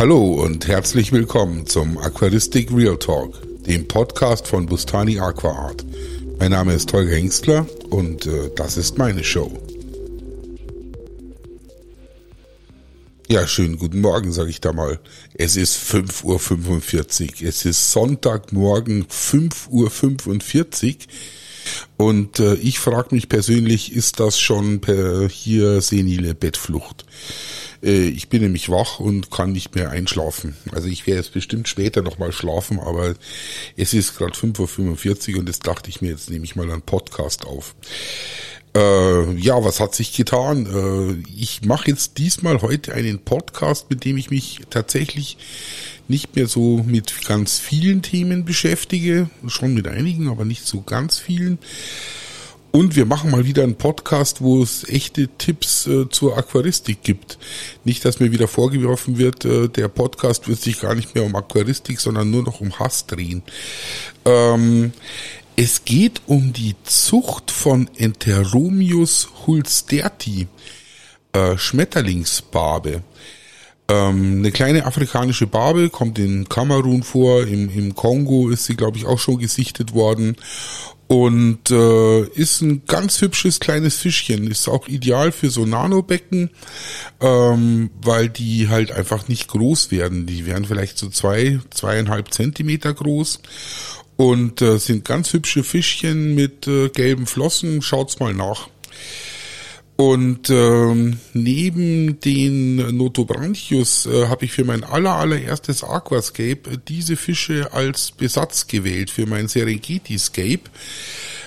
Hallo und herzlich willkommen zum Aquaristik Real Talk, dem Podcast von Bustani Aquaart. Mein Name ist Holger Hengstler und äh, das ist meine Show. Ja, schönen guten Morgen, sage ich da mal. Es ist 5.45 Uhr. Es ist Sonntagmorgen 5.45 Uhr. Und äh, ich frage mich persönlich, ist das schon per hier senile Bettflucht? Äh, ich bin nämlich wach und kann nicht mehr einschlafen. Also ich werde jetzt bestimmt später nochmal schlafen, aber es ist gerade 5.45 Uhr und jetzt dachte ich mir, jetzt nehme ich mal einen Podcast auf. Äh, ja, was hat sich getan? Äh, ich mache jetzt diesmal heute einen Podcast, mit dem ich mich tatsächlich nicht mehr so mit ganz vielen Themen beschäftige, schon mit einigen, aber nicht so ganz vielen. Und wir machen mal wieder einen Podcast, wo es echte Tipps äh, zur Aquaristik gibt. Nicht, dass mir wieder vorgeworfen wird, äh, der Podcast wird sich gar nicht mehr um Aquaristik, sondern nur noch um Hass drehen. Ähm, es geht um die Zucht von Enteromius hulsterti, äh, Schmetterlingsbarbe. Ähm, eine kleine afrikanische Barbe kommt in Kamerun vor, im, im Kongo ist sie, glaube ich, auch schon gesichtet worden und äh, ist ein ganz hübsches kleines Fischchen. Ist auch ideal für so Nanobecken, ähm, weil die halt einfach nicht groß werden. Die werden vielleicht so zwei, zweieinhalb Zentimeter groß und äh, sind ganz hübsche Fischchen mit äh, gelben Flossen. Schaut's mal nach. Und ähm, neben den Notobranchius äh, habe ich für mein aller allererstes Aquascape diese Fische als Besatz gewählt. Für mein Serengeti-Scape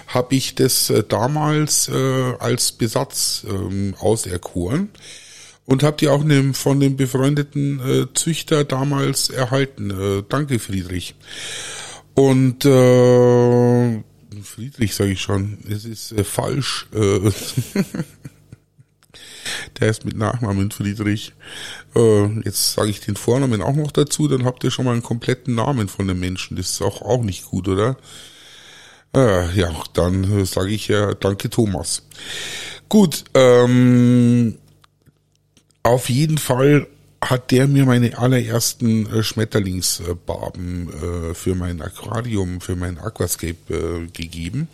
habe ich das äh, damals äh, als Besatz ähm, auserkoren und habe die auch ne, von dem befreundeten äh, Züchter damals erhalten. Äh, danke, Friedrich. Und äh, Friedrich sage ich schon, es ist äh, falsch. Äh, der ist mit Nachnamen Friedrich. Äh, jetzt sage ich den Vornamen auch noch dazu, dann habt ihr schon mal einen kompletten Namen von dem Menschen. Das ist auch, auch nicht gut, oder? Äh, ja, dann äh, sage ich ja danke Thomas. Gut, ähm, auf jeden Fall hat der mir meine allerersten äh, Schmetterlingsbarben äh, für mein Aquarium, für mein Aquascape äh, gegeben.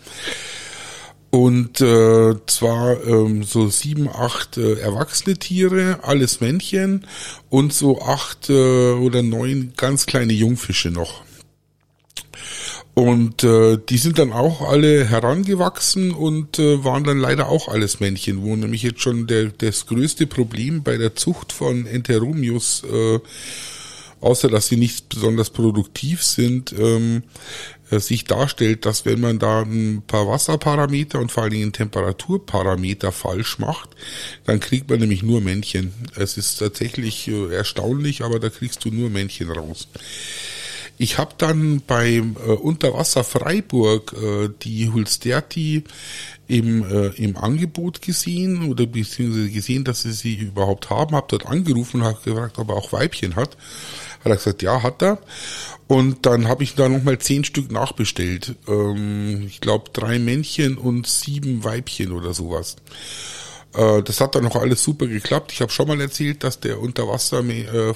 Und äh, zwar ähm, so sieben, acht äh, erwachsene Tiere, alles Männchen und so acht äh, oder neun ganz kleine Jungfische noch. Und äh, die sind dann auch alle herangewachsen und äh, waren dann leider auch alles Männchen, wo nämlich jetzt schon der, das größte Problem bei der Zucht von Enteromius, äh, außer dass sie nicht besonders produktiv sind, ähm, äh, sich darstellt, dass wenn man da ein paar Wasserparameter und vor allen Dingen Temperaturparameter falsch macht, dann kriegt man nämlich nur Männchen. Es ist tatsächlich äh, erstaunlich, aber da kriegst du nur Männchen raus. Ich habe dann beim äh, Unterwasser Freiburg äh, die Hulsterti im, äh, im Angebot gesehen oder beziehungsweise gesehen, dass sie sie überhaupt haben, habe dort angerufen und habe gefragt, ob er auch Weibchen hat. Hat er gesagt, ja, hat er. Und dann habe ich da nochmal zehn Stück nachbestellt. Ähm, ich glaube drei Männchen und sieben Weibchen oder sowas. Äh, das hat dann noch alles super geklappt. Ich habe schon mal erzählt, dass der Unterwasser äh,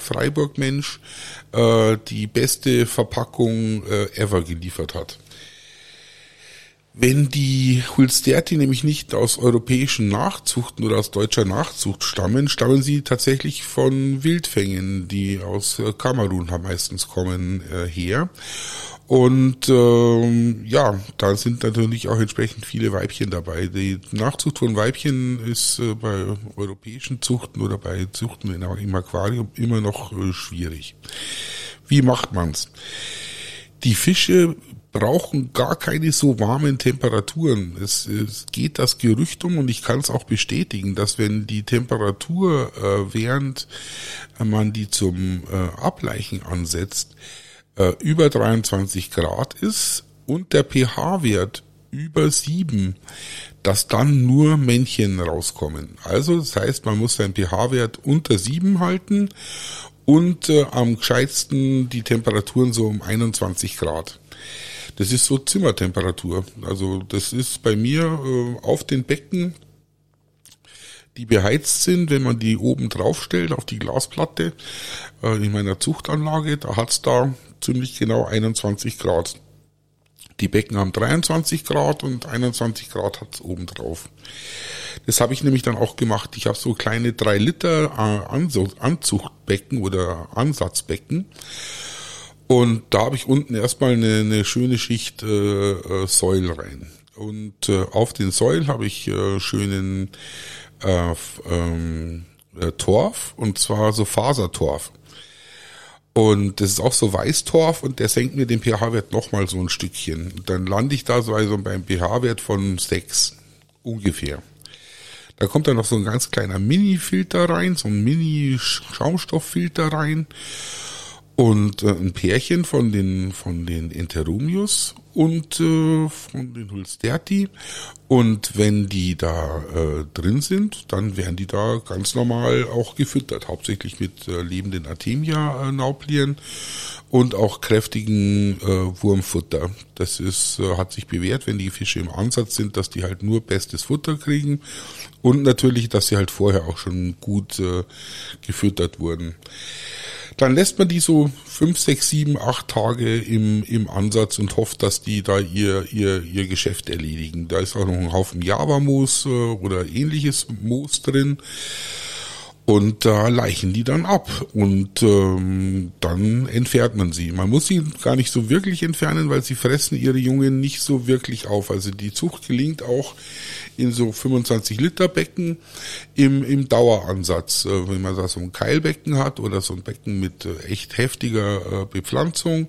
äh, die beste Verpackung äh, ever geliefert hat. Wenn die Hulsterti nämlich nicht aus europäischen Nachzuchten oder aus deutscher Nachzucht stammen, stammen sie tatsächlich von Wildfängen, die aus äh, Kamerun meistens kommen, äh, her. Und ähm, ja, da sind natürlich auch entsprechend viele Weibchen dabei. Die Nachzucht von Weibchen ist äh, bei europäischen Zuchten oder bei Zuchten im Aquarium immer noch äh, schwierig. Wie macht man's? Die Fische brauchen gar keine so warmen Temperaturen. Es, es geht das Gerücht um und ich kann es auch bestätigen, dass wenn die Temperatur, äh, während man die zum äh, Ableichen ansetzt, äh, über 23 Grad ist und der pH-Wert über 7, dass dann nur Männchen rauskommen. Also das heißt, man muss seinen pH-Wert unter 7 halten und äh, am gescheitsten die Temperaturen so um 21 Grad. Das ist so Zimmertemperatur. Also das ist bei mir äh, auf den Becken die beheizt sind, wenn man die oben draufstellt auf die Glasplatte äh, in meiner Zuchtanlage, da hat's da ziemlich genau 21 Grad. Die Becken haben 23 Grad und 21 Grad hat's oben drauf. Das habe ich nämlich dann auch gemacht. Ich habe so kleine 3 Liter äh, Anzuchtbecken oder Ansatzbecken. Und da habe ich unten erstmal eine, eine schöne Schicht äh, äh, Säul rein. Und äh, auf den Säulen habe ich äh, schönen äh, ähm, äh, Torf und zwar so Fasertorf. Und das ist auch so Weißtorf und der senkt mir den pH-Wert nochmal so ein Stückchen. dann lande ich da so also beim pH-Wert von 6 ungefähr. Da kommt dann noch so ein ganz kleiner Mini-Filter rein, so ein Mini-Schaumstofffilter rein und äh, ein Pärchen von den von den Enterumius und äh, von den Hulsterti und wenn die da äh, drin sind, dann werden die da ganz normal auch gefüttert, hauptsächlich mit äh, lebenden Artemia äh, und auch kräftigen äh, Wurmfutter. Das ist äh, hat sich bewährt, wenn die Fische im Ansatz sind, dass die halt nur bestes Futter kriegen und natürlich, dass sie halt vorher auch schon gut äh, gefüttert wurden. Dann lässt man die so fünf, sechs, sieben, acht Tage im, im Ansatz und hofft, dass die da ihr, ihr, ihr Geschäft erledigen. Da ist auch noch ein Haufen Java-Moos äh, oder ähnliches Moos drin. Und da leichen die dann ab und ähm, dann entfernt man sie. Man muss sie gar nicht so wirklich entfernen, weil sie fressen ihre Jungen nicht so wirklich auf. Also die Zucht gelingt auch in so 25 Liter Becken im, im Daueransatz. Äh, wenn man da so ein Keilbecken hat oder so ein Becken mit äh, echt heftiger äh, Bepflanzung,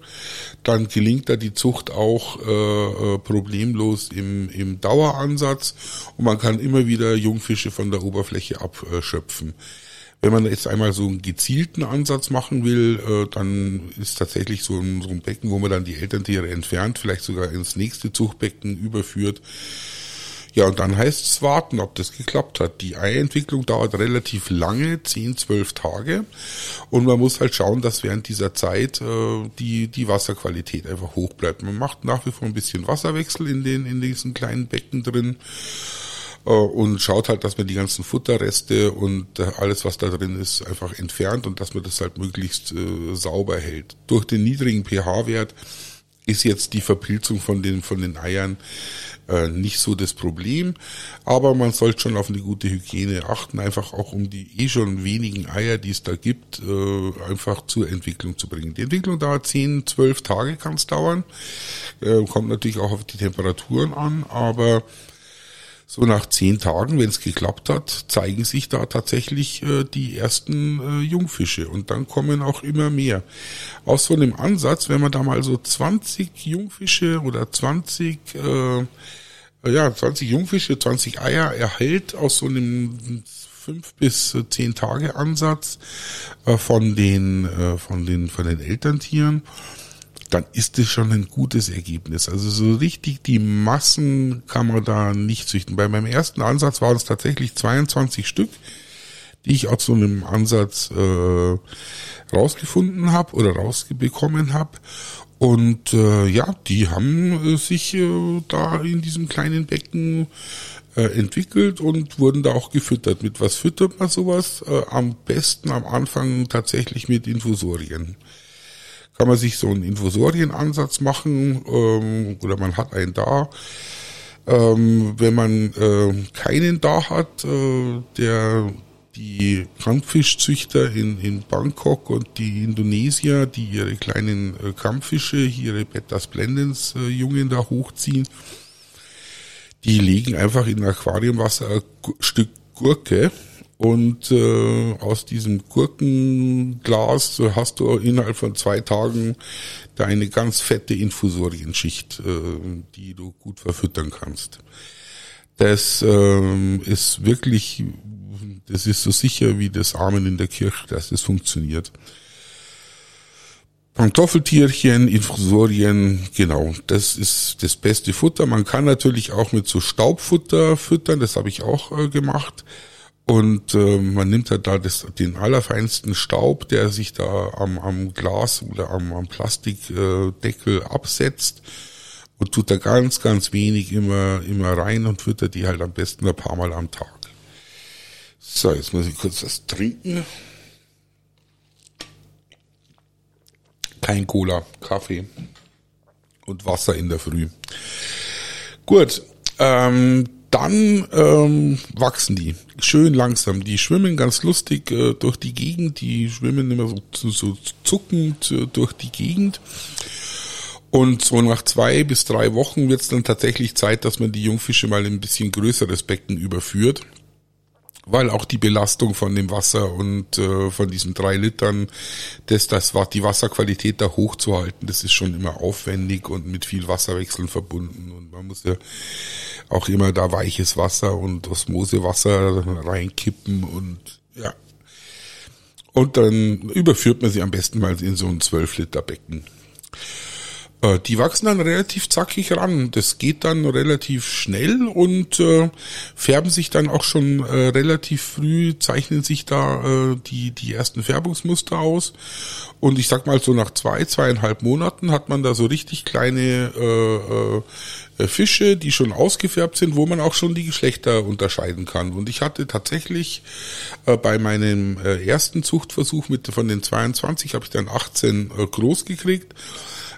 dann gelingt da die Zucht auch äh, äh, problemlos im, im Daueransatz und man kann immer wieder Jungfische von der Oberfläche abschöpfen. Wenn man jetzt einmal so einen gezielten Ansatz machen will, äh, dann ist tatsächlich so ein, so ein Becken, wo man dann die Elterntiere entfernt, vielleicht sogar ins nächste Zuchtbecken überführt. Ja, und dann heißt es warten, ob das geklappt hat. Die Eientwicklung dauert relativ lange, 10, 12 Tage. Und man muss halt schauen, dass während dieser Zeit äh, die, die Wasserqualität einfach hoch bleibt. Man macht nach wie vor ein bisschen Wasserwechsel in, den, in diesen kleinen Becken drin und schaut halt, dass man die ganzen Futterreste und äh, alles, was da drin ist, einfach entfernt und dass man das halt möglichst äh, sauber hält. Durch den niedrigen pH-Wert ist jetzt die Verpilzung von den, von den Eiern äh, nicht so das Problem. Aber man sollte schon auf eine gute Hygiene achten, einfach auch um die eh schon wenigen Eier, die es da gibt, äh, einfach zur Entwicklung zu bringen. Die Entwicklung dauert 10, 12 Tage kann es dauern. Äh, kommt natürlich auch auf die Temperaturen an, aber so nach zehn Tagen, wenn es geklappt hat, zeigen sich da tatsächlich äh, die ersten äh, Jungfische und dann kommen auch immer mehr. Aus so einem Ansatz, wenn man da mal so 20 Jungfische oder 20 äh, ja, 20 Jungfische, 20 Eier erhält aus so einem fünf bis zehn Tage Ansatz äh, von den äh, von den von den Elterntieren dann ist es schon ein gutes Ergebnis. Also so richtig die Massen kann man da nicht züchten. Bei meinem ersten Ansatz waren es tatsächlich 22 Stück, die ich aus so einem Ansatz äh, rausgefunden habe oder rausbekommen habe. Und äh, ja, die haben äh, sich äh, da in diesem kleinen Becken äh, entwickelt und wurden da auch gefüttert. Mit was füttert man sowas? Äh, am besten am Anfang tatsächlich mit Infusorien kann man sich so einen Infusorienansatz machen ähm, oder man hat einen da. Ähm, wenn man äh, keinen da hat, äh, der die Kampffischzüchter in, in Bangkok und die Indonesier, die ihre kleinen äh, Kampffische, ihre Betta Splendens äh, Jungen da hochziehen, die legen einfach in Aquariumwasser ein Stück Gurke und äh, aus diesem Gurkenglas hast du innerhalb von zwei Tagen deine ganz fette Infusorienschicht, äh, die du gut verfüttern kannst. Das äh, ist wirklich, das ist so sicher wie das Amen in der Kirche, dass das funktioniert. Pantoffeltierchen, Infusorien, genau, das ist das beste Futter. Man kann natürlich auch mit so Staubfutter füttern, das habe ich auch äh, gemacht. Und äh, man nimmt halt da das, den allerfeinsten Staub, der sich da am, am Glas oder am, am Plastikdeckel äh, absetzt und tut da ganz, ganz wenig immer, immer rein und füttert die halt am besten ein paar Mal am Tag. So, jetzt muss ich kurz was trinken. Kein Cola, Kaffee und Wasser in der Früh. Gut, ähm, dann ähm, wachsen die schön langsam. Die schwimmen ganz lustig äh, durch die Gegend. Die schwimmen immer so, so zuckend äh, durch die Gegend. Und so nach zwei bis drei Wochen wird es dann tatsächlich Zeit, dass man die Jungfische mal in ein bisschen größeres Becken überführt weil auch die Belastung von dem Wasser und äh, von diesen drei Litern, das, das war die Wasserqualität da hochzuhalten, das ist schon immer aufwendig und mit viel Wasserwechseln verbunden und man muss ja auch immer da weiches Wasser und Osmosewasser reinkippen und ja. Und dann überführt man sie am besten mal in so ein 12 Liter Becken. Äh, die wachsen dann relativ zackig ran. Das geht dann relativ schnell und äh, färben sich dann auch schon äh, relativ früh, zeichnen sich da äh, die, die ersten Färbungsmuster aus. Und ich sag mal so nach zwei, zweieinhalb Monaten hat man da so richtig kleine äh, äh, Fische, die schon ausgefärbt sind, wo man auch schon die Geschlechter unterscheiden kann. Und ich hatte tatsächlich äh, bei meinem äh, ersten Zuchtversuch mit von den 22 habe ich dann 18 äh, groß gekriegt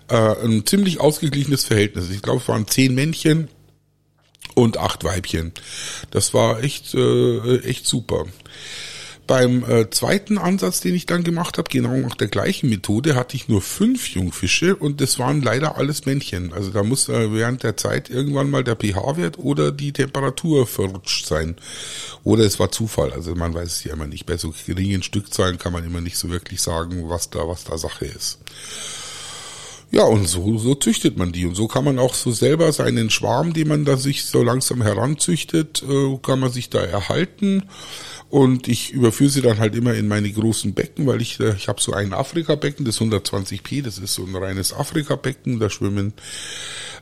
äh, ein ziemlich ausgeglichenes Verhältnis. Ich glaube, es waren zehn Männchen und acht Weibchen. Das war echt, äh, echt super. Beim äh, zweiten Ansatz, den ich dann gemacht habe, genau nach der gleichen Methode, hatte ich nur fünf Jungfische und das waren leider alles Männchen. Also da muss äh, während der Zeit irgendwann mal der pH-Wert oder die Temperatur verrutscht sein. Oder es war Zufall. Also man weiß es ja immer nicht. Bei so geringen Stückzahlen kann man immer nicht so wirklich sagen, was da, was da Sache ist. Ja, und so, so züchtet man die. Und so kann man auch so selber seinen Schwarm, den man da sich so langsam heranzüchtet, äh, kann man sich da erhalten. Und ich überführe sie dann halt immer in meine großen Becken, weil ich, äh, ich habe so ein Afrika-Becken, das 120p, das ist so ein reines Afrika-Becken. Da schwimmen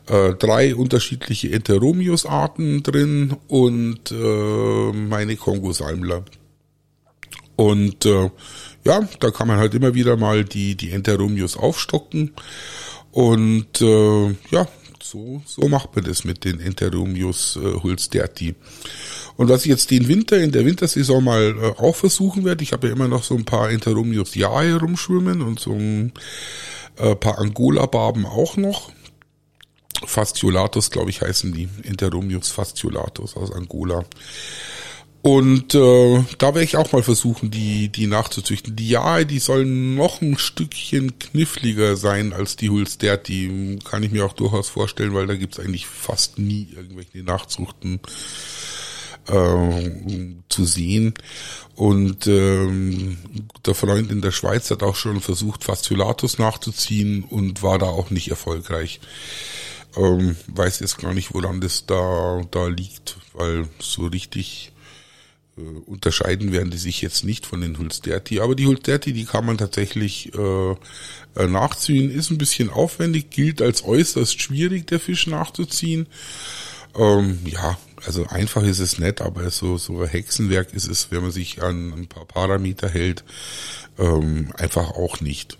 äh, drei unterschiedliche Enteromius-Arten drin und äh, meine Kongo-Salmler. Und äh, ja, da kann man halt immer wieder mal die, die Enteromius aufstocken. Und äh, ja, so, so macht man das mit den Enteromius äh, Hulsterti. Und was ich jetzt den Winter, in der Wintersaison mal äh, auch versuchen werde, ich habe ja immer noch so ein paar Enteromius Jae rumschwimmen und so ein äh, paar Angola-Barben auch noch. Fasciolatus, glaube ich, heißen die. Enteromius fasciolatus aus Angola. Und äh, da werde ich auch mal versuchen, die, die nachzuzüchten. Die Jahe, die sollen noch ein Stückchen kniffliger sein als die Hulstert. Die kann ich mir auch durchaus vorstellen, weil da gibt's eigentlich fast nie irgendwelche Nachzuchten äh, zu sehen. Und ähm, der Freund in der Schweiz hat auch schon versucht, Fasciolatus nachzuziehen und war da auch nicht erfolgreich. Ähm, weiß jetzt gar nicht, woran das da, da liegt, weil so richtig äh, unterscheiden werden die sich jetzt nicht von den Hulsterti, aber die Hulsterti, die kann man tatsächlich äh, äh, nachziehen, ist ein bisschen aufwendig, gilt als äußerst schwierig, der Fisch nachzuziehen. Ähm, ja, also einfach ist es nett, aber so, so Hexenwerk ist es, wenn man sich an ein paar Parameter hält, ähm, einfach auch nicht.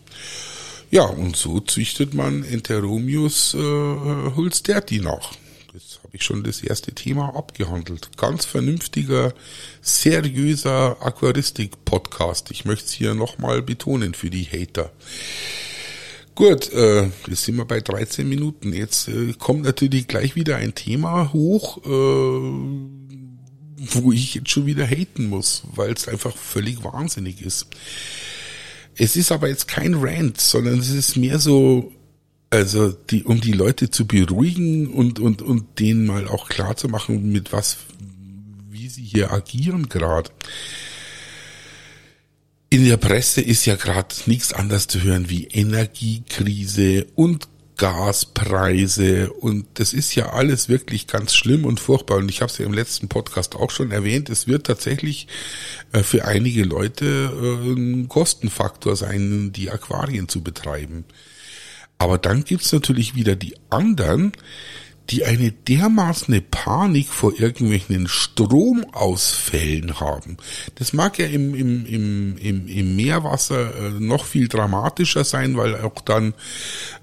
Ja, und so züchtet man Enteromius äh, Hulsterti nach ich schon das erste Thema abgehandelt. Ganz vernünftiger, seriöser Aquaristik-Podcast. Ich möchte es hier nochmal betonen für die Hater. Gut, äh, jetzt sind wir bei 13 Minuten. Jetzt äh, kommt natürlich gleich wieder ein Thema hoch, äh, wo ich jetzt schon wieder haten muss, weil es einfach völlig wahnsinnig ist. Es ist aber jetzt kein Rant, sondern es ist mehr so also die, um die Leute zu beruhigen und, und, und denen mal auch klar zu machen, mit was, wie sie hier agieren gerade. In der Presse ist ja gerade nichts anderes zu hören wie Energiekrise und Gaspreise und das ist ja alles wirklich ganz schlimm und furchtbar und ich habe es ja im letzten Podcast auch schon erwähnt, es wird tatsächlich äh, für einige Leute äh, ein Kostenfaktor sein, die Aquarien zu betreiben. Aber dann gibt's natürlich wieder die anderen, die eine dermaßen Panik vor irgendwelchen Stromausfällen haben. Das mag ja im, im, im, im, im Meerwasser äh, noch viel dramatischer sein, weil auch dann,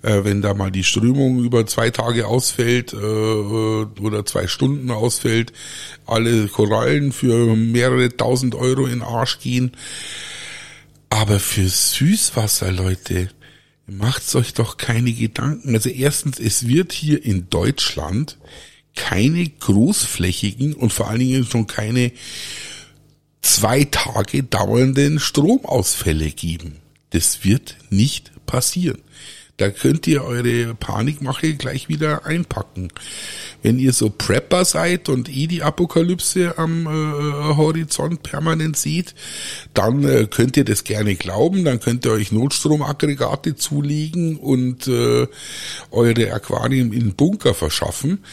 äh, wenn da mal die Strömung über zwei Tage ausfällt äh, oder zwei Stunden ausfällt, alle Korallen für mehrere tausend Euro in Arsch gehen. Aber für Süßwasser, Leute, macht's euch doch keine Gedanken. Also erstens, es wird hier in Deutschland keine großflächigen und vor allen Dingen schon keine zwei Tage dauernden Stromausfälle geben. Das wird nicht passieren. Da könnt ihr eure Panikmache gleich wieder einpacken. Wenn ihr so Prepper seid und eh die Apokalypse am äh, Horizont permanent seht, dann äh, könnt ihr das gerne glauben, dann könnt ihr euch Notstromaggregate zulegen und äh, eure Aquarien in Bunker verschaffen.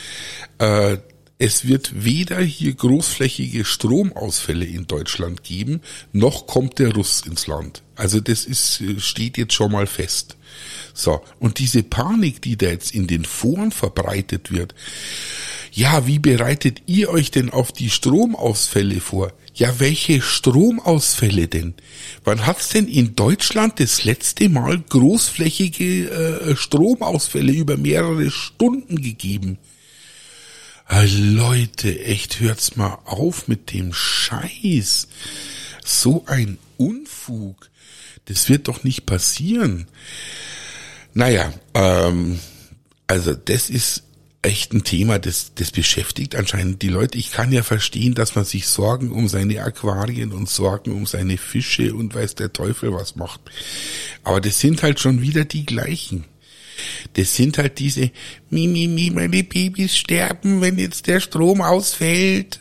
Äh, es wird weder hier großflächige Stromausfälle in Deutschland geben, noch kommt der Russ ins Land. Also das ist, steht jetzt schon mal fest. So. Und diese Panik, die da jetzt in den Foren verbreitet wird, ja, wie bereitet ihr euch denn auf die Stromausfälle vor? Ja, welche Stromausfälle denn? Wann hat's denn in Deutschland das letzte Mal großflächige äh, Stromausfälle über mehrere Stunden gegeben? Äh, Leute, echt hört's mal auf mit dem Scheiß. So ein Unfug. Das wird doch nicht passieren. Naja, ähm, also das ist echt ein Thema, das, das beschäftigt anscheinend die Leute. Ich kann ja verstehen, dass man sich Sorgen um seine Aquarien und Sorgen um seine Fische und weiß der Teufel was macht. Aber das sind halt schon wieder die gleichen. Das sind halt diese, mi, mi, mi, meine Babys sterben, wenn jetzt der Strom ausfällt.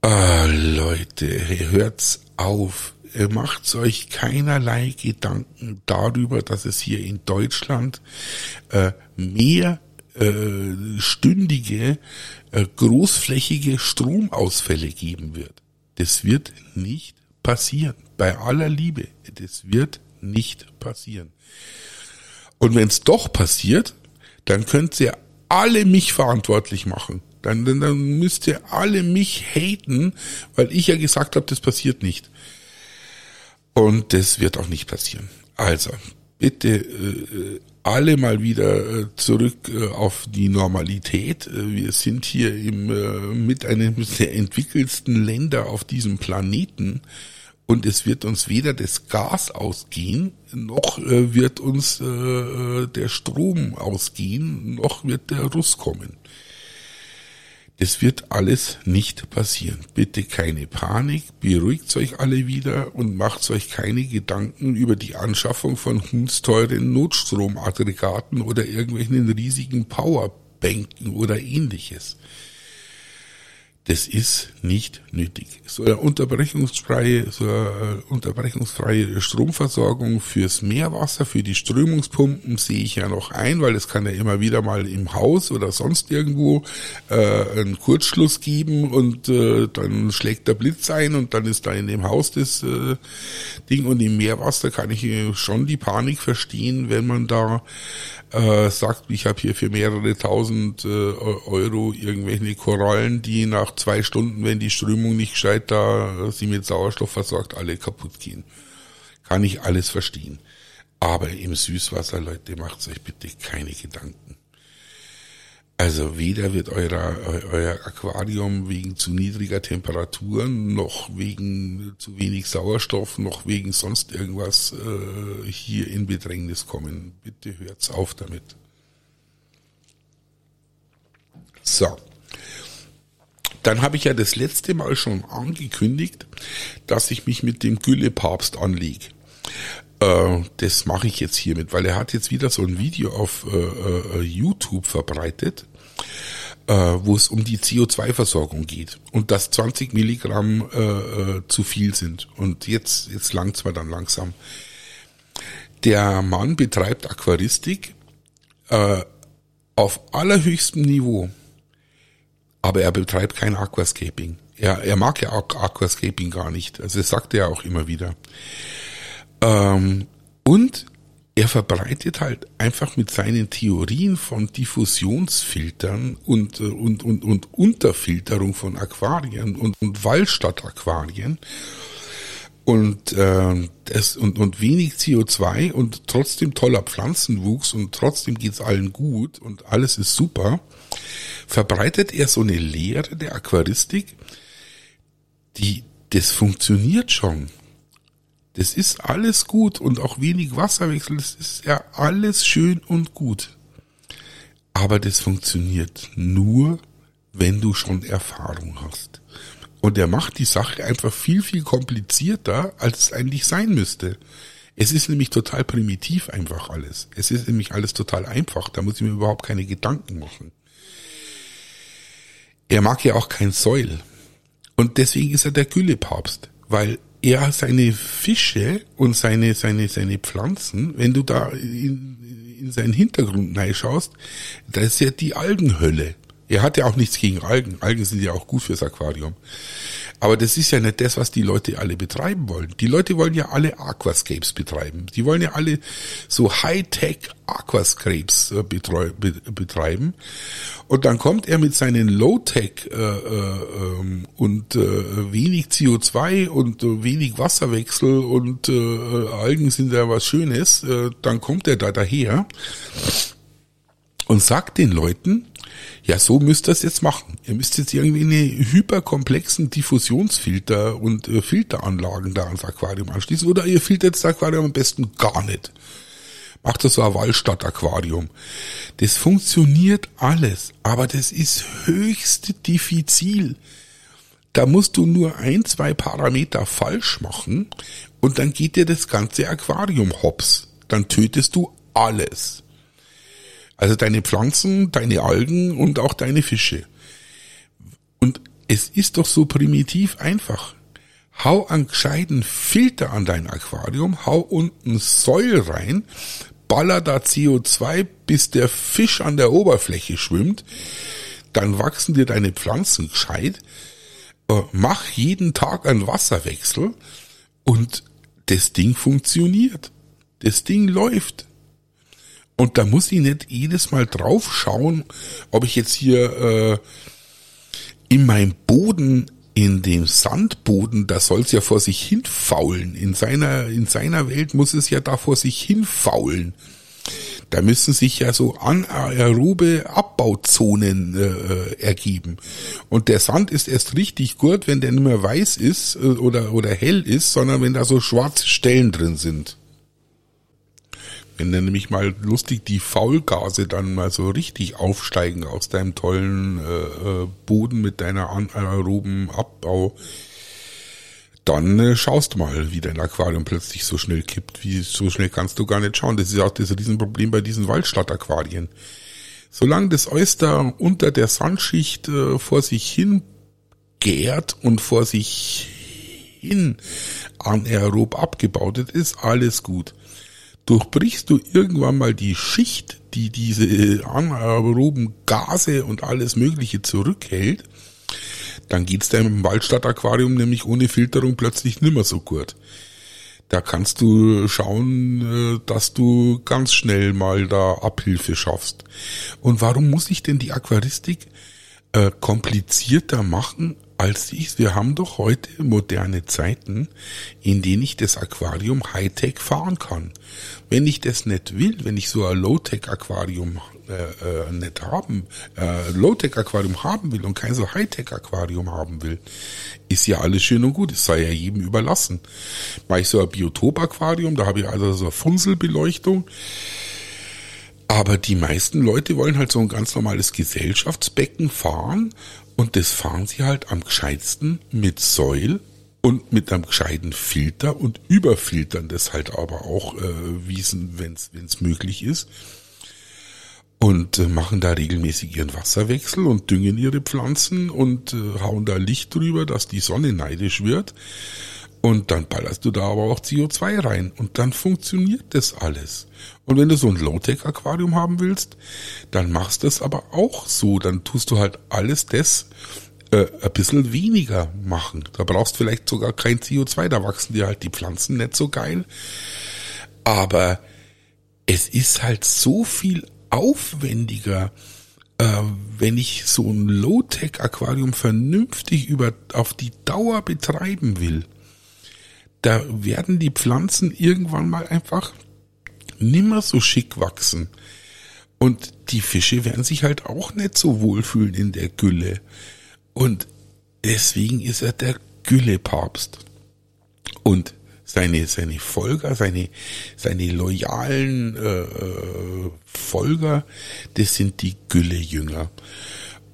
Ah, Leute, hört's auf. Macht euch keinerlei Gedanken darüber, dass es hier in Deutschland äh, mehr äh, stündige, äh, großflächige Stromausfälle geben wird. Das wird nicht passieren. Bei aller Liebe. Das wird nicht passieren. Und wenn es doch passiert, dann könnt ihr alle mich verantwortlich machen. Dann, dann, dann müsst ihr alle mich haten, weil ich ja gesagt habe, das passiert nicht. Und das wird auch nicht passieren. Also, bitte äh, alle mal wieder äh, zurück äh, auf die Normalität. Äh, wir sind hier im, äh, mit einem der entwickelsten Länder auf diesem Planeten und es wird uns weder das Gas ausgehen, noch äh, wird uns äh, äh, der Strom ausgehen, noch wird der Russ kommen. Es wird alles nicht passieren. Bitte keine Panik, beruhigt euch alle wieder und macht euch keine Gedanken über die Anschaffung von hundsteuren Notstromaggregaten oder irgendwelchen riesigen Powerbänken oder ähnliches. Das ist nicht nötig. So eine unterbrechungsfreie, so eine unterbrechungsfreie Stromversorgung fürs Meerwasser, für die Strömungspumpen sehe ich ja noch ein, weil es kann ja immer wieder mal im Haus oder sonst irgendwo äh, einen Kurzschluss geben und äh, dann schlägt der Blitz ein und dann ist da in dem Haus das äh, Ding und im Meerwasser kann ich schon die Panik verstehen, wenn man da äh, sagt, ich habe hier für mehrere tausend äh, Euro irgendwelche Korallen, die nach zwei Stunden, wenn die Strömung nicht gescheit da sie mit Sauerstoff versorgt, alle kaputt gehen. Kann ich alles verstehen. Aber im Süßwasser, Leute, macht euch bitte keine Gedanken. Also weder wird euer, euer Aquarium wegen zu niedriger Temperaturen, noch wegen zu wenig Sauerstoff, noch wegen sonst irgendwas äh, hier in Bedrängnis kommen. Bitte hört's auf damit. So. Dann habe ich ja das letzte Mal schon angekündigt, dass ich mich mit dem Gülle-Papst anlege. Äh, das mache ich jetzt hiermit, weil er hat jetzt wieder so ein Video auf äh, äh, YouTube verbreitet, wo es um die CO2-Versorgung geht und dass 20 Milligramm zu viel sind. Und jetzt, jetzt langt zwar dann langsam. Der Mann betreibt Aquaristik auf allerhöchstem Niveau, aber er betreibt kein Aquascaping. Er, er mag ja Aquascaping gar nicht. Also das sagt er auch immer wieder. Ähm, und er verbreitet halt einfach mit seinen Theorien von Diffusionsfiltern und, äh, und, und, und Unterfilterung von Aquarien und, und Wallstadt-Aquarien und, äh, das, und, und wenig CO2 und trotzdem toller Pflanzenwuchs und trotzdem geht's allen gut und alles ist super, verbreitet er so eine Lehre der Aquaristik, die, das funktioniert schon. Das ist alles gut und auch wenig Wasserwechsel, das ist ja alles schön und gut. Aber das funktioniert nur, wenn du schon Erfahrung hast. Und er macht die Sache einfach viel, viel komplizierter, als es eigentlich sein müsste. Es ist nämlich total primitiv einfach alles. Es ist nämlich alles total einfach. Da muss ich mir überhaupt keine Gedanken machen. Er mag ja auch kein Säul. Und deswegen ist er der Güllepapst. Weil er seine Fische und seine, seine, seine Pflanzen, wenn du da in, in seinen Hintergrund schaust, da ist ja die Algenhölle. Er hat ja auch nichts gegen Algen. Algen sind ja auch gut fürs Aquarium. Aber das ist ja nicht das, was die Leute alle betreiben wollen. Die Leute wollen ja alle Aquascapes betreiben. Die wollen ja alle so Hightech Aquascapes äh, betreiben. Und dann kommt er mit seinen Low-Tech äh, äh, ähm, und äh, wenig CO2 und äh, wenig Wasserwechsel und äh, Algen sind ja was Schönes. Dann kommt er da daher und sagt den Leuten, ja, so müsst ihr es jetzt machen. Ihr müsst jetzt irgendwie eine hyperkomplexen Diffusionsfilter und äh, Filteranlagen da ans Aquarium anschließen oder ihr filtert das Aquarium am besten gar nicht. Macht das so ein Wallstadt-Aquarium. Das funktioniert alles, aber das ist höchst diffizil. Da musst du nur ein, zwei Parameter falsch machen und dann geht dir das ganze Aquarium hops. Dann tötest du alles. Also deine Pflanzen, deine Algen und auch deine Fische. Und es ist doch so primitiv einfach. Hau einen gescheiten Filter an dein Aquarium, hau unten Säul rein, baller da CO2, bis der Fisch an der Oberfläche schwimmt, dann wachsen dir deine Pflanzen gescheit, äh, mach jeden Tag einen Wasserwechsel und das Ding funktioniert. Das Ding läuft. Und da muss ich nicht jedes Mal drauf schauen, ob ich jetzt hier äh, in meinem Boden, in dem Sandboden, da soll es ja vor sich hin faulen. In seiner, in seiner Welt muss es ja da vor sich hin faulen. Da müssen sich ja so anaerobe Abbauzonen äh, ergeben. Und der Sand ist erst richtig gut, wenn der nicht mehr weiß ist äh, oder, oder hell ist, sondern wenn da so schwarze Stellen drin sind. Wenn dann nämlich mal lustig die Faulgase dann mal so richtig aufsteigen aus deinem tollen äh, äh, Boden mit deiner anaeroben Abbau, dann äh, schaust mal, wie dein Aquarium plötzlich so schnell kippt. Wie so schnell kannst du gar nicht schauen. Das ist auch das Riesenproblem bei diesen Waldstadt-Aquarien. Solange das Oyster unter der Sandschicht äh, vor sich hin gärt und vor sich hin anaerob abgebaut ist, alles gut durchbrichst du irgendwann mal die Schicht, die diese anaeroben Gase und alles Mögliche zurückhält, dann geht's deinem Waldstadtaquarium nämlich ohne Filterung plötzlich nimmer so gut. Da kannst du schauen, äh, dass du ganz schnell mal da Abhilfe schaffst. Und warum muss ich denn die Aquaristik äh, komplizierter machen, als dies. Wir haben doch heute moderne Zeiten, in denen ich das Aquarium Hightech fahren kann. Wenn ich das nicht will, wenn ich so ein Low-Tech-Aquarium äh, äh, nicht haben, äh, Low-Tech-Aquarium haben will und kein so Hightech-Aquarium haben will, ist ja alles schön und gut. Es sei ja jedem überlassen. Mache ich so ein Biotop-Aquarium, da habe ich also so eine Funselbeleuchtung. Aber die meisten Leute wollen halt so ein ganz normales Gesellschaftsbecken fahren und das fahren sie halt am gescheitsten mit Säul und mit einem gescheiten Filter und überfiltern das halt aber auch äh, Wiesen, wenn es möglich ist. Und äh, machen da regelmäßig ihren Wasserwechsel und düngen ihre Pflanzen und äh, hauen da Licht drüber, dass die Sonne neidisch wird. Und dann ballerst du da aber auch CO2 rein und dann funktioniert das alles. Und wenn du so ein Low-Tech-Aquarium haben willst, dann machst du es aber auch so. Dann tust du halt alles das äh, ein bisschen weniger machen. Da brauchst du vielleicht sogar kein CO2, da wachsen dir halt die Pflanzen nicht so geil. Aber es ist halt so viel aufwendiger, äh, wenn ich so ein Low-Tech-Aquarium vernünftig über, auf die Dauer betreiben will. Da werden die Pflanzen irgendwann mal einfach nimmer so schick wachsen. Und die Fische werden sich halt auch nicht so wohlfühlen in der Gülle. Und deswegen ist er der Güllepapst. Und seine, seine Folger, seine, seine loyalen äh, äh, Folger, das sind die Güllejünger.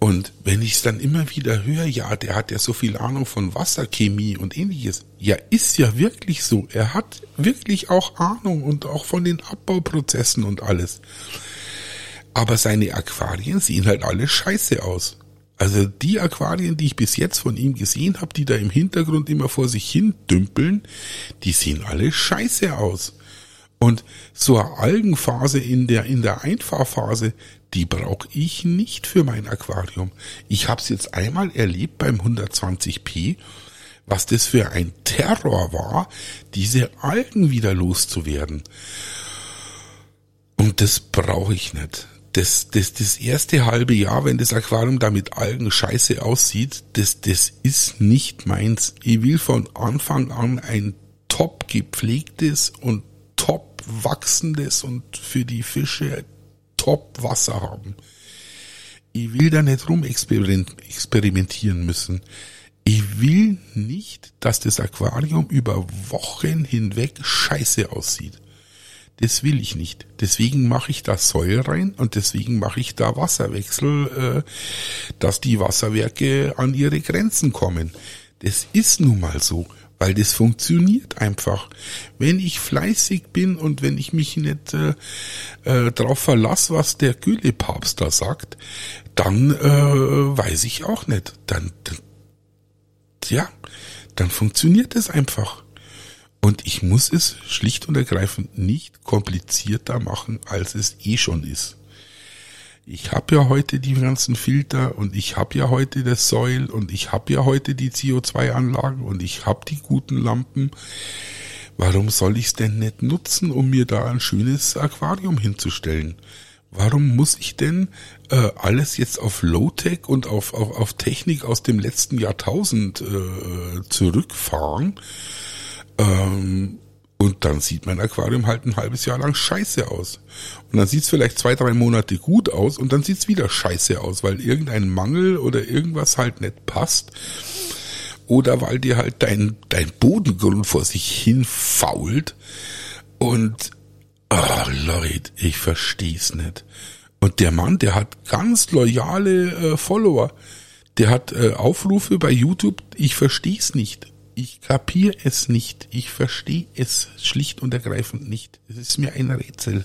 Und wenn ich es dann immer wieder höre, ja, der hat ja so viel Ahnung von Wasserchemie und ähnliches. Ja, ist ja wirklich so. Er hat wirklich auch Ahnung und auch von den Abbauprozessen und alles. Aber seine Aquarien sehen halt alle scheiße aus. Also die Aquarien, die ich bis jetzt von ihm gesehen habe, die da im Hintergrund immer vor sich hin dümpeln, die sehen alle scheiße aus. Und eine Algenphase in der, in der Einfahrphase, die brauche ich nicht für mein Aquarium. Ich habe es jetzt einmal erlebt beim 120p, was das für ein Terror war, diese Algen wieder loszuwerden. Und das brauche ich nicht das, das, das erste halbe Jahr, wenn das Aquarium da mit Algen scheiße aussieht, das, das ist nicht meins. Ich will von Anfang an ein top gepflegtes und top wachsendes und für die Fische top Wasser haben. Ich will da nicht rum experimentieren müssen. Ich will nicht, dass das Aquarium über Wochen hinweg scheiße aussieht. Das will ich nicht. Deswegen mache ich da Säure rein und deswegen mache ich da Wasserwechsel, äh, dass die Wasserwerke an ihre Grenzen kommen. Das ist nun mal so, weil das funktioniert einfach. Wenn ich fleißig bin und wenn ich mich nicht äh, äh, darauf verlasse, was der Güllepapst da sagt, dann äh, weiß ich auch nicht. Dann, dann ja, dann funktioniert es einfach. Und ich muss es schlicht und ergreifend nicht komplizierter machen, als es eh schon ist. Ich habe ja heute die ganzen Filter und ich habe ja heute das Säul und ich habe ja heute die CO2-Anlagen und ich habe die guten Lampen. Warum soll ich es denn nicht nutzen, um mir da ein schönes Aquarium hinzustellen? Warum muss ich denn äh, alles jetzt auf Low-Tech und auf, auf, auf Technik aus dem letzten Jahrtausend äh, zurückfahren? Ähm, und dann sieht mein Aquarium halt ein halbes Jahr lang scheiße aus. Und dann sieht's vielleicht zwei, drei Monate gut aus und dann sieht's wieder scheiße aus, weil irgendein Mangel oder irgendwas halt nicht passt. Oder weil dir halt dein, dein Bodengrund vor sich hin fault. Und, ah, oh Leute, ich versteh's nicht. Und der Mann, der hat ganz loyale äh, Follower. Der hat äh, Aufrufe bei YouTube, ich versteh's nicht. Ich kapiere es nicht. Ich verstehe es schlicht und ergreifend nicht. Es ist mir ein Rätsel.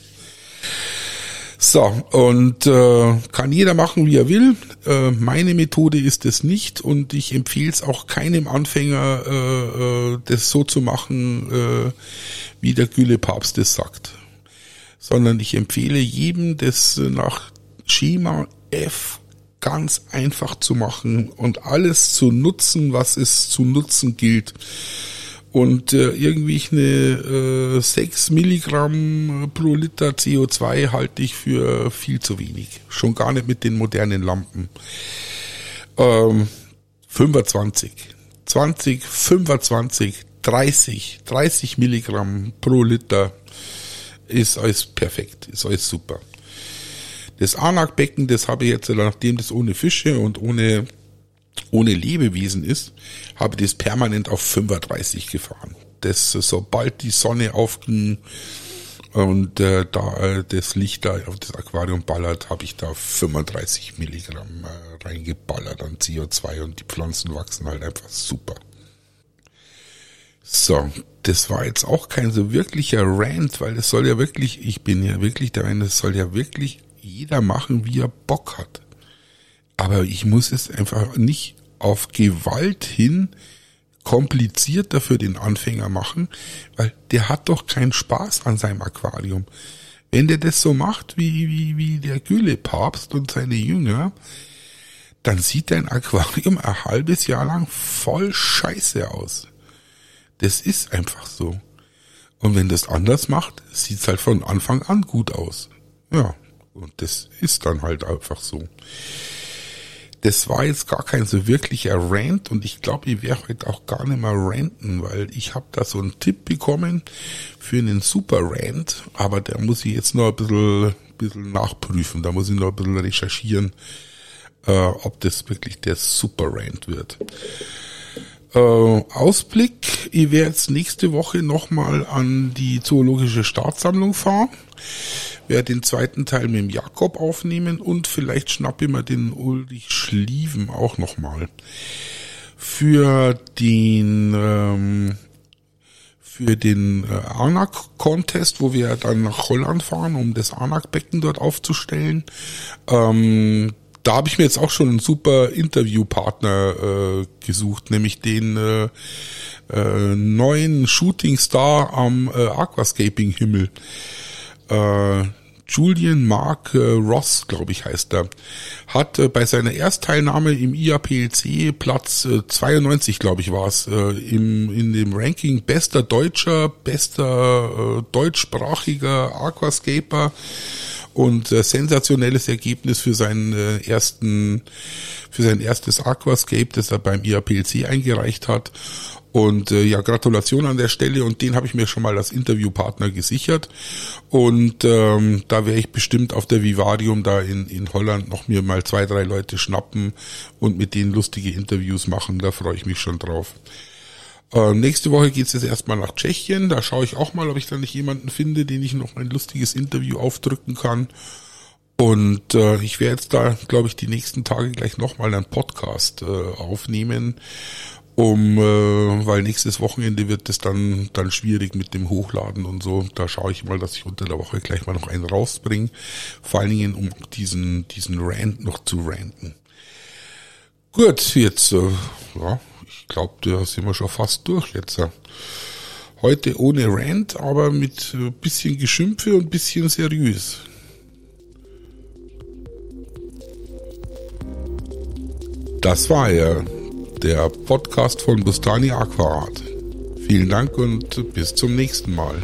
So, und äh, kann jeder machen, wie er will. Äh, meine Methode ist es nicht und ich empfehle es auch keinem Anfänger, äh, äh, das so zu machen, äh, wie der Gülle Papst es sagt. Sondern ich empfehle jedem, das nach Schema F ganz einfach zu machen und alles zu nutzen, was es zu nutzen gilt. Und äh, irgendwie eine äh, 6 Milligramm pro Liter CO2 halte ich für viel zu wenig. Schon gar nicht mit den modernen Lampen. Ähm, 25, 20, 25, 30, 30 Milligramm pro Liter ist alles perfekt, ist alles super. Das Anak-Becken, das habe ich jetzt, nachdem das ohne Fische und ohne, ohne Lebewesen ist, habe ich das permanent auf 35 gefahren. Das, sobald die Sonne aufging und äh, da äh, das Licht da auf das Aquarium ballert, habe ich da 35 Milligramm äh, reingeballert an CO2 und die Pflanzen wachsen halt einfach super. So, das war jetzt auch kein so wirklicher Rant, weil es soll ja wirklich, ich bin ja wirklich der Meinung, es soll ja wirklich jeder machen, wie er Bock hat. Aber ich muss es einfach nicht auf Gewalt hin komplizierter für den Anfänger machen, weil der hat doch keinen Spaß an seinem Aquarium. Wenn der das so macht wie, wie, wie der Gülle-Papst und seine Jünger, dann sieht dein Aquarium ein halbes Jahr lang voll scheiße aus. Das ist einfach so. Und wenn das anders macht, sieht's halt von Anfang an gut aus. Ja, und das ist dann halt einfach so. Das war jetzt gar kein so wirklicher Rant und ich glaube, ich werde heute auch gar nicht mal ranten, weil ich habe da so einen Tipp bekommen für einen Super Rant, aber der muss ich jetzt noch ein bisschen, bisschen nachprüfen, da muss ich noch ein bisschen recherchieren, äh, ob das wirklich der Super Rant wird. Äh, Ausblick, ich werde jetzt nächste Woche nochmal an die Zoologische Staatssammlung fahren, werde den zweiten Teil mit dem Jakob aufnehmen und vielleicht schnappe ich mir den Ulrich Schlieven auch nochmal. Für den ähm, für den äh, Anak-Contest, wo wir dann nach Holland fahren, um das Anak-Becken dort aufzustellen. Ähm, da habe ich mir jetzt auch schon einen super Interviewpartner äh, gesucht, nämlich den äh, äh, neuen Shooting Star am äh, Aquascaping-Himmel. Äh, Julian Mark äh, Ross, glaube ich, heißt er, hat äh, bei seiner Erstteilnahme im IAPLC Platz äh, 92, glaube ich, war es, äh, im, in dem Ranking bester Deutscher, bester äh, deutschsprachiger Aquascaper und äh, sensationelles Ergebnis für seinen äh, ersten, für sein erstes Aquascape, das er beim IAPLC eingereicht hat. Und äh, ja, Gratulation an der Stelle und den habe ich mir schon mal als Interviewpartner gesichert. Und ähm, da werde ich bestimmt auf der Vivarium da in, in Holland noch mir mal zwei, drei Leute schnappen und mit denen lustige Interviews machen. Da freue ich mich schon drauf. Äh, nächste Woche geht's jetzt erstmal nach Tschechien. Da schaue ich auch mal, ob ich da nicht jemanden finde, den ich noch ein lustiges Interview aufdrücken kann. Und äh, ich werde jetzt da, glaube ich, die nächsten Tage gleich nochmal einen Podcast äh, aufnehmen, um, äh, weil nächstes Wochenende wird es dann dann schwierig mit dem Hochladen und so. Da schaue ich mal, dass ich unter der Woche gleich mal noch einen rausbringe. Vor allen Dingen, um diesen diesen Rant noch zu ranten. Gut, jetzt äh, ja, ich glaube, da sind wir schon fast durch jetzt. Heute ohne Rant, aber mit ein bisschen Geschimpfe und ein bisschen seriös. Das war er, der Podcast von Bustani Aquarat. Vielen Dank und bis zum nächsten Mal.